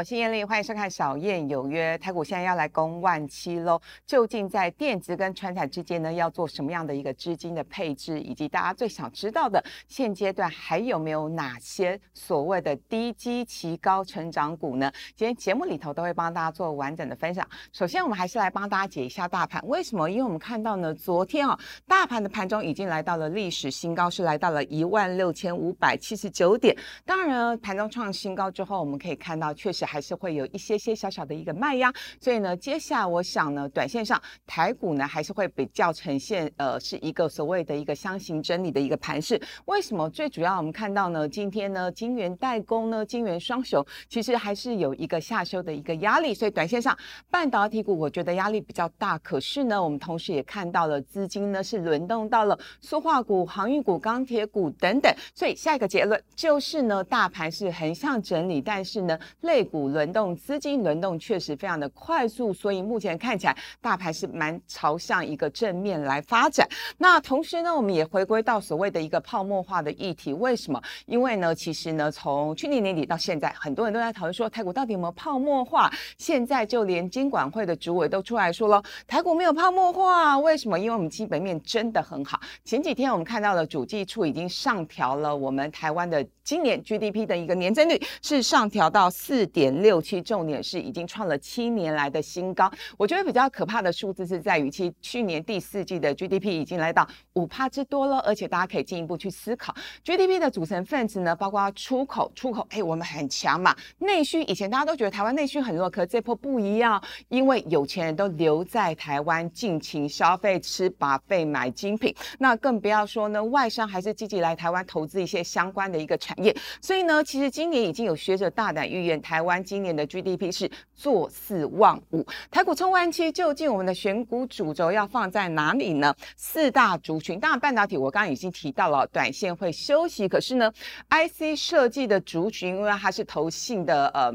我是燕丽，欢迎收看《小燕有约》。台股现在要来攻万七喽，究竟在电子跟船产之间呢，要做什么样的一个资金的配置，以及大家最想知道的，现阶段还有没有哪些所谓的低基期高成长股呢？今天节目里头都会帮大家做完整的分享。首先，我们还是来帮大家解一下大盘，为什么？因为我们看到呢，昨天啊，大盘的盘中已经来到了历史新高，是来到了一万六千五百七十九点。当然了，盘中创新高之后，我们可以看到。确实还是会有一些些小小的一个卖压，所以呢，接下来我想呢，短线上台股呢还是会比较呈现呃是一个所谓的一个箱型整理的一个盘势。为什么？最主要我们看到呢，今天呢，金元代工呢，金元双雄其实还是有一个下修的一个压力，所以短线上半导体股我觉得压力比较大。可是呢，我们同时也看到了资金呢是轮动到了塑化股、航运股、钢铁股等等，所以下一个结论就是呢，大盘是横向整理，但是呢，类股轮动，资金轮动确实非常的快速，所以目前看起来大盘是蛮朝向一个正面来发展。那同时呢，我们也回归到所谓的一个泡沫化的议题。为什么？因为呢，其实呢，从去年年底到现在，很多人都在讨论说台股到底有没有泡沫化。现在就连金管会的主委都出来说了，台股没有泡沫化。为什么？因为我们基本面真的很好。前几天我们看到了主计处已经上调了我们台湾的今年 GDP 的一个年增率，是上调到四。点六七，重点是已经创了七年来的新高。我觉得比较可怕的数字是在于，其去年第四季的 GDP 已经来到五帕之多了。而且大家可以进一步去思考，GDP 的组成分子呢，包括出口，出口，哎，我们很强嘛。内需以前大家都觉得台湾内需很弱，可这波不一样，因为有钱人都留在台湾尽情消费，吃把费买精品。那更不要说呢，外商还是积极来台湾投资一些相关的一个产业。所以呢，其实今年已经有学者大胆预言台。湾今年的 GDP 是坐四望五，台股冲完期，究竟我们的选股主轴要放在哪里呢？四大族群，当然半导体我刚刚已经提到了，短线会休息，可是呢，IC 设计的族群，因为它是投信的，呃。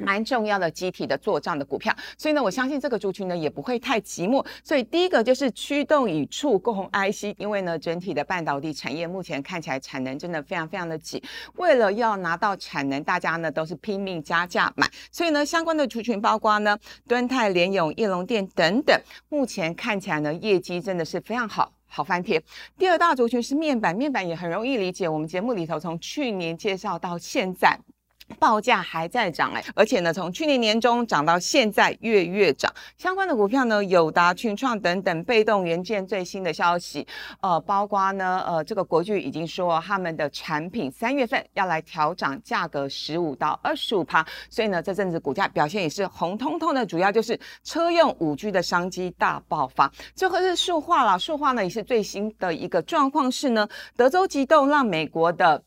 蛮重要的集体的做账的股票，所以呢，我相信这个族群呢也不会太寂寞。所以第一个就是驱动与触控 IC，因为呢整体的半导体产业目前看起来产能真的非常非常的紧，为了要拿到产能，大家呢都是拼命加价买。所以呢，相关的族群包括呢敦泰、联永、翼龙店等等，目前看起来呢业绩真的是非常好，好翻天。第二大族群是面板，面板也很容易理解，我们节目里头从去年介绍到现在。报价还在涨哎，而且呢，从去年年中涨到现在月月涨，相关的股票呢，友达、群创等等被动元件最新的消息，呃，包括呢，呃，这个国巨已经说他们的产品三月份要来调涨价格十五到二十五趴，所以呢，这阵子股价表现也是红彤彤的，主要就是车用五 G 的商机大爆发。最后是塑化了，塑化呢也是最新的一个状况是呢，德州急动让美国的。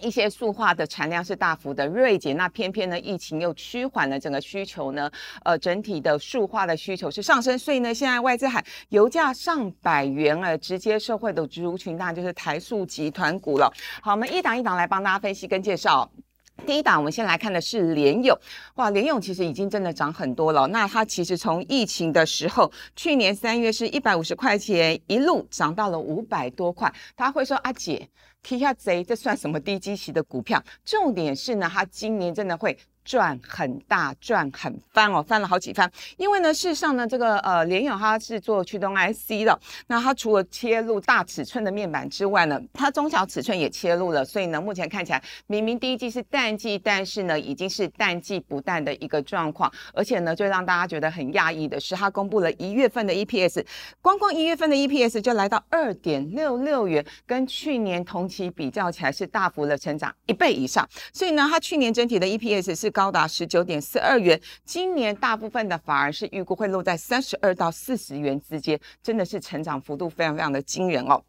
一些塑化的产量是大幅的锐减，那偏偏呢疫情又趋缓了，整个需求呢，呃，整体的塑化的需求是上升，所以呢，现在外资喊油价上百元而直接受惠的族群当然就是台塑集团股了。好，我们一档一档来帮大家分析跟介绍。第一档，我们先来看的是联勇，哇，联勇其实已经真的涨很多了。那它其实从疫情的时候，去年三月是一百五十块钱，一路涨到了五百多块。他会说，阿姐。K 下贼，这算什么低基期的股票？重点是呢，它今年真的会。赚很大，赚很翻哦，翻了好几番。因为呢，事实上呢，这个呃联友它是做驱动 IC 的，那它除了切入大尺寸的面板之外呢，它中小尺寸也切入了。所以呢，目前看起来明明第一季是淡季，但是呢，已经是淡季不淡的一个状况。而且呢，最让大家觉得很讶异的是，它公布了一月份的 EPS，光光一月份的 EPS 就来到二点六六元，跟去年同期比较起来是大幅的成长一倍以上。所以呢，它去年整体的 EPS 是。高达十九点四二元，今年大部分的反而是预估会落在三十二到四十元之间，真的是成长幅度非常非常的惊人哦。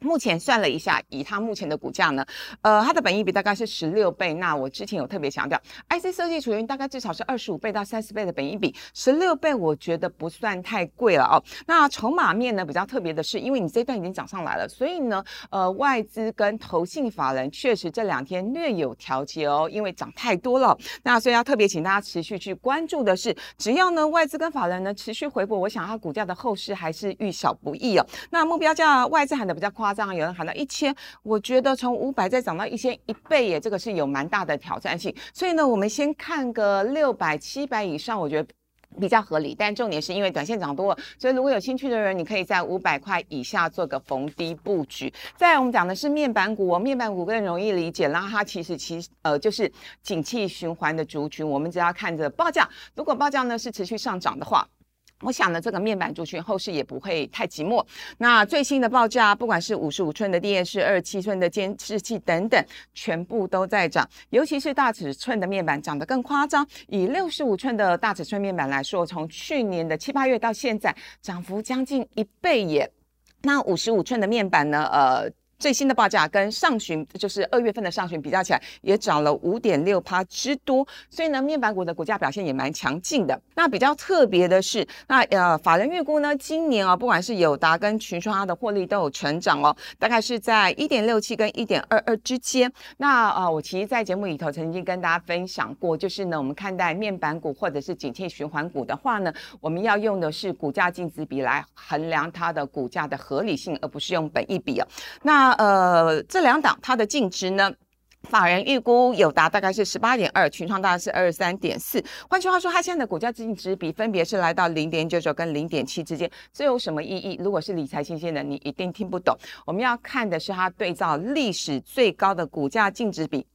目前算了一下，以它目前的股价呢，呃，它的本益比大概是十六倍。那我之前有特别强调，IC 设计处于大概至少是二十五倍到三十倍的本益比，十六倍我觉得不算太贵了哦。那筹码面呢比较特别的是，因为你这段已经涨上来了，所以呢，呃，外资跟投信法人确实这两天略有调节哦，因为涨太多了。那所以要特别请大家持续去关注的是，只要呢外资跟法人呢持续回补，我想它股价的后市还是遇小不易哦。那目标价外资喊的比较夸。夸张，有人喊到一千，我觉得从五百再涨到一千，一倍耶，这个是有蛮大的挑战性。所以呢，我们先看个六百、七百以上，我觉得。比较合理，但重点是因为短线涨多了，所以如果有兴趣的人，你可以在五百块以下做个逢低布局。再来，我们讲的是面板股，面板股更容易理解，然后它其实其呃就是景气循环的族群，我们只要看着报价，如果报价呢是持续上涨的话。我想呢，这个面板族群后市也不会太寂寞。那最新的报价，不管是五十五寸的电视、二十七寸的监视器等等，全部都在涨。尤其是大尺寸的面板涨得更夸张。以六十五寸的大尺寸面板来说，从去年的七八月到现在，涨幅将近一倍耶。那五十五寸的面板呢？呃。最新的报价跟上旬，就是二月份的上旬比较起来，也涨了五点六趴之多，所以呢，面板股的股价表现也蛮强劲的。那比较特别的是，那呃，法人预估呢，今年啊，不管是友达跟群创它的获利都有成长哦，大概是在一点六七跟一点二二之间。那啊，我其实，在节目里头曾经跟大家分享过，就是呢，我们看待面板股或者是景气循环股的话呢，我们要用的是股价净值比来衡量它的股价的合理性，而不是用本益比哦。那呃，这两档它的净值呢，法人预估有达大概是十八点二，群创大概是二十三点四。换句话说，它现在的股价净值比分别是来到零点九九跟零点七之间，这有什么意义？如果是理财新鲜的，你一定听不懂。我们要看的是它对照历史最高的股价净值比。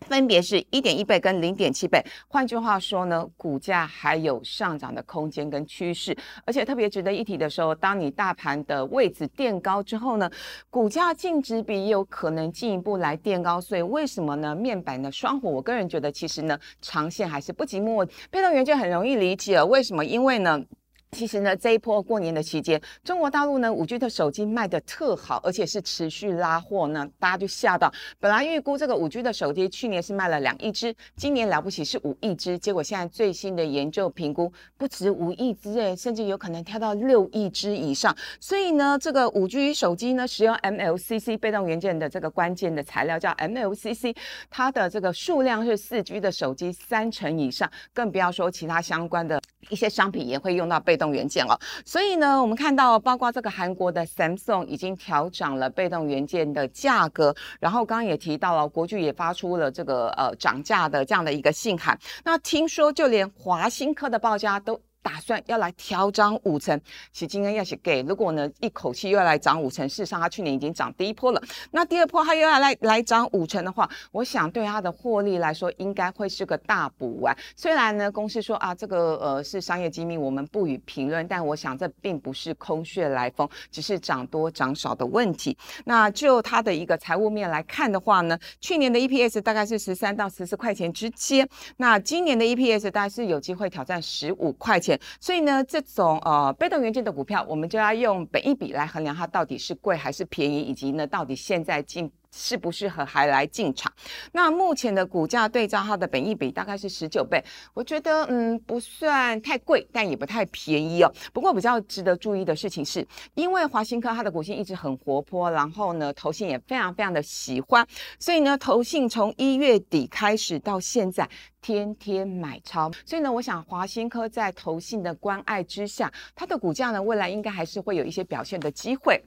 分别是一点一倍跟零点七倍，换句话说呢，股价还有上涨的空间跟趋势，而且特别值得一提的时候，当你大盘的位置垫高之后呢，股价净值比有可能进一步来垫高，所以为什么呢？面板的双火，我个人觉得其实呢，长线还是不寂寞。被动元件很容易理解，为什么？因为呢。其实呢，这一波过年的期间，中国大陆呢五 G 的手机卖的特好，而且是持续拉货呢，大家就吓到。本来预估这个五 G 的手机去年是卖了两亿只，今年了不起是五亿只，结果现在最新的研究评估不止五亿只诶，甚至有可能跳到六亿只以上。所以呢，这个五 G 手机呢，使用 MLCC 被动元件的这个关键的材料叫 MLCC，它的这个数量是四 G 的手机三成以上，更不要说其他相关的一些商品也会用到被动。元件了，所以呢，我们看到包括这个韩国的 Samsung 已经调涨了被动元件的价格，然后刚刚也提到了国巨也发出了这个呃涨价的这样的一个信函。那听说就连华新科的报价都。打算要来调涨五成，其今天要是给，如果呢一口气又要来涨五成，事实上它去年已经涨第一波了，那第二波它又要来来涨五成的话，我想对它的获利来说应该会是个大补丸。虽然呢公司说啊这个呃是商业机密，我们不予评论，但我想这并不是空穴来风，只是涨多涨少的问题。那就它的一个财务面来看的话呢，去年的 EPS 大概是十三到十四块钱之间，那今年的 EPS 大概是有机会挑战十五块钱。所以呢，这种呃被动元件的股票，我们就要用本一比来衡量它到底是贵还是便宜，以及呢，到底现在进。适不适合还来进场？那目前的股价对照它的本益比大概是十九倍，我觉得嗯不算太贵，但也不太便宜哦。不过比较值得注意的事情是，因为华新科它的股性一直很活泼，然后呢投信也非常非常的喜欢，所以呢投信从一月底开始到现在天天买超，所以呢我想华新科在投信的关爱之下，它的股价呢未来应该还是会有一些表现的机会。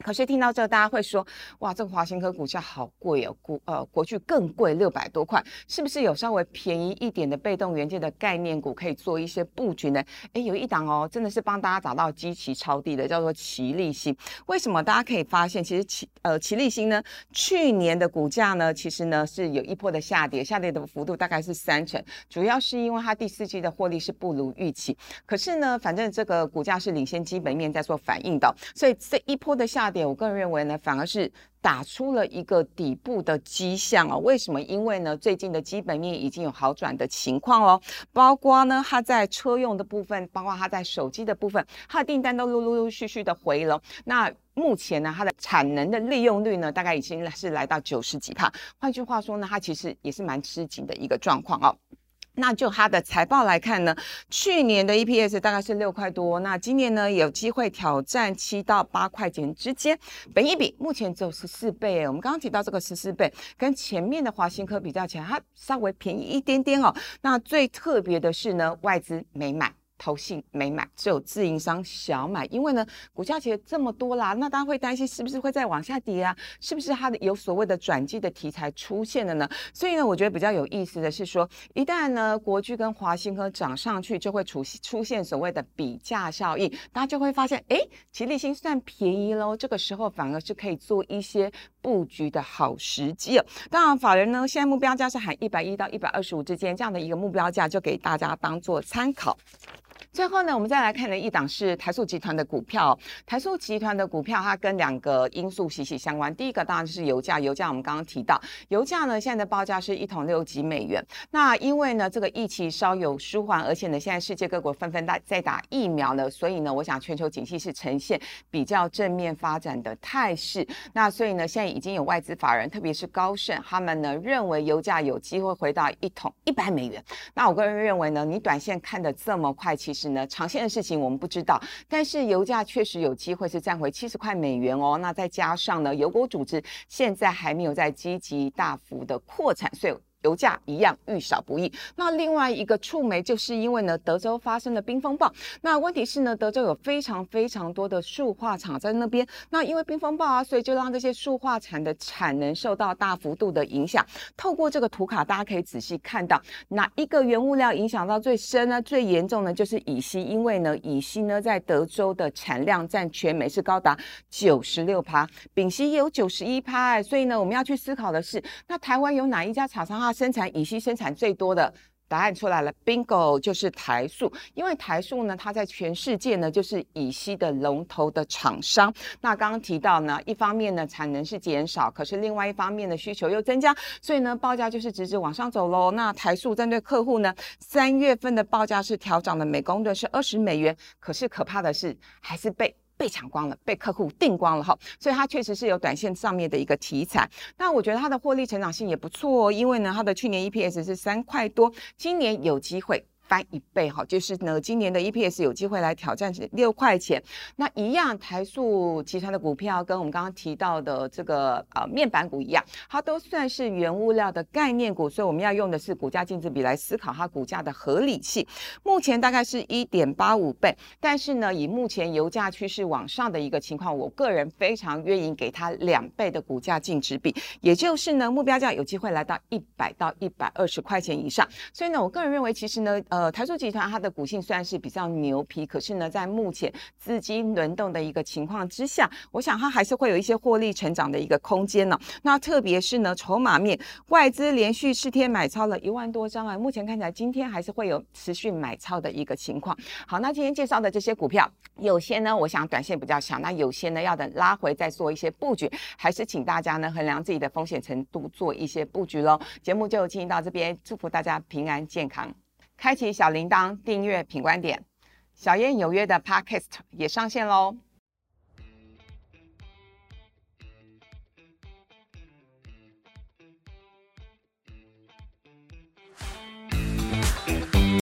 可是听到这，大家会说，哇，这个华新科股价好贵哦，国呃，国巨更贵，六百多块，是不是有稍微便宜一点的被动元件的概念股可以做一些布局呢？哎，有一档哦，真的是帮大家找到基期超低的，叫做奇力新。为什么？大家可以发现，其实奇呃奇力新呢，去年的股价呢，其实呢是有一波的下跌，下跌的幅度大概是三成，主要是因为它第四季的获利是不如预期。可是呢，反正这个股价是领先基本面在做反应的，所以这一波的下。跌，我个人认为呢，反而是打出了一个底部的迹象哦。为什么？因为呢，最近的基本面已经有好转的情况哦。包括呢，它在车用的部分，包括它在手机的部分，它的订单都陆陆陆续续的回笼。那目前呢，它的产能的利用率呢，大概已经是来到九十几帕。换句话说呢，它其实也是蛮吃紧的一个状况哦。那就它的财报来看呢，去年的 EPS 大概是六块多，那今年呢有机会挑战七到八块钱之间，本一比目前只有十四倍我们刚刚提到这个十四倍，跟前面的华新科比较起来，它稍微便宜一点点哦。那最特别的是呢，外资没买。投信没买，只有自营商小买，因为呢，股价其实这么多啦，那大家会担心是不是会再往下跌啊？是不是它的有所谓的转机的题材出现了呢？所以呢，我觉得比较有意思的是说，一旦呢国巨跟华兴科涨上去，就会出出现所谓的比价效应，大家就会发现，哎，齐力新算便宜喽，这个时候反而是可以做一些布局的好时机哦。当然，法人呢现在目标价是喊一百一到一百二十五之间这样的一个目标价，就给大家当做参考。最后呢，我们再来看的一档是台塑集团的股票。台塑集团的股票，它跟两个因素息息相关。第一个当然是油价，油价我们刚刚提到，油价呢现在的报价是一桶六几美元。那因为呢这个疫情稍有舒缓，而且呢现在世界各国纷纷在在打疫苗了，所以呢我想全球景气是呈现比较正面发展的态势。那所以呢现在已经有外资法人，特别是高盛，他们呢认为油价有机会回到一桶一百美元。那我个人认为呢，你短线看的这么快，其实。呢，长线的事情我们不知道，但是油价确实有机会是站回七十块美元哦。那再加上呢，油国组织现在还没有在积极大幅的扩产，所以。油价一样遇少不易。那另外一个触媒，就是因为呢，德州发生了冰风暴。那问题是呢，德州有非常非常多的塑化厂在那边。那因为冰风暴啊，所以就让这些塑化厂的产能受到大幅度的影响。透过这个图卡，大家可以仔细看到，哪一个原物料影响到最深呢？最严重的就是乙烯，因为呢，乙烯呢在德州的产量占全美是高达九十六趴，丙烯也有九十一趴。所以呢，我们要去思考的是，那台湾有哪一家厂商它生产乙烯生产最多的答案出来了，bingo 就是台塑，因为台塑呢，它在全世界呢就是乙烯的龙头的厂商。那刚刚提到呢，一方面呢产能是减少，可是另外一方面的需求又增加，所以呢报价就是直直往上走喽。那台塑针对客户呢，三月份的报价是调涨的每公吨是二十美元，可是可怕的是还是被。被抢光了，被客户订光了哈，所以它确实是有短线上面的一个题材。那我觉得它的获利成长性也不错，因为呢，它的去年 EPS 是三块多，今年有机会。翻一倍哈，就是呢，今年的 EPS 有机会来挑战六块钱。那一样，台塑集团的股票跟我们刚刚提到的这个呃面板股一样，它都算是原物料的概念股，所以我们要用的是股价净值比来思考它股价的合理性。目前大概是一点八五倍，但是呢，以目前油价趋势往上的一个情况，我个人非常愿意给它两倍的股价净值比，也就是呢，目标价有机会来到一百到一百二十块钱以上。所以呢，我个人认为，其实呢，呃。呃，台塑集团它的股性算是比较牛皮，可是呢，在目前资金轮动的一个情况之下，我想它还是会有一些获利成长的一个空间呢。那特别是呢，筹码面，外资连续四天买超了一万多张啊，目前看起来今天还是会有持续买超的一个情况。好，那今天介绍的这些股票，有些呢，我想短线比较强，那有些呢，要等拉回再做一些布局，还是请大家呢衡量自己的风险程度，做一些布局喽。节目就进行到这边，祝福大家平安健康。开启小铃铛，订阅品观点，小燕有约的 Podcast 也上线喽。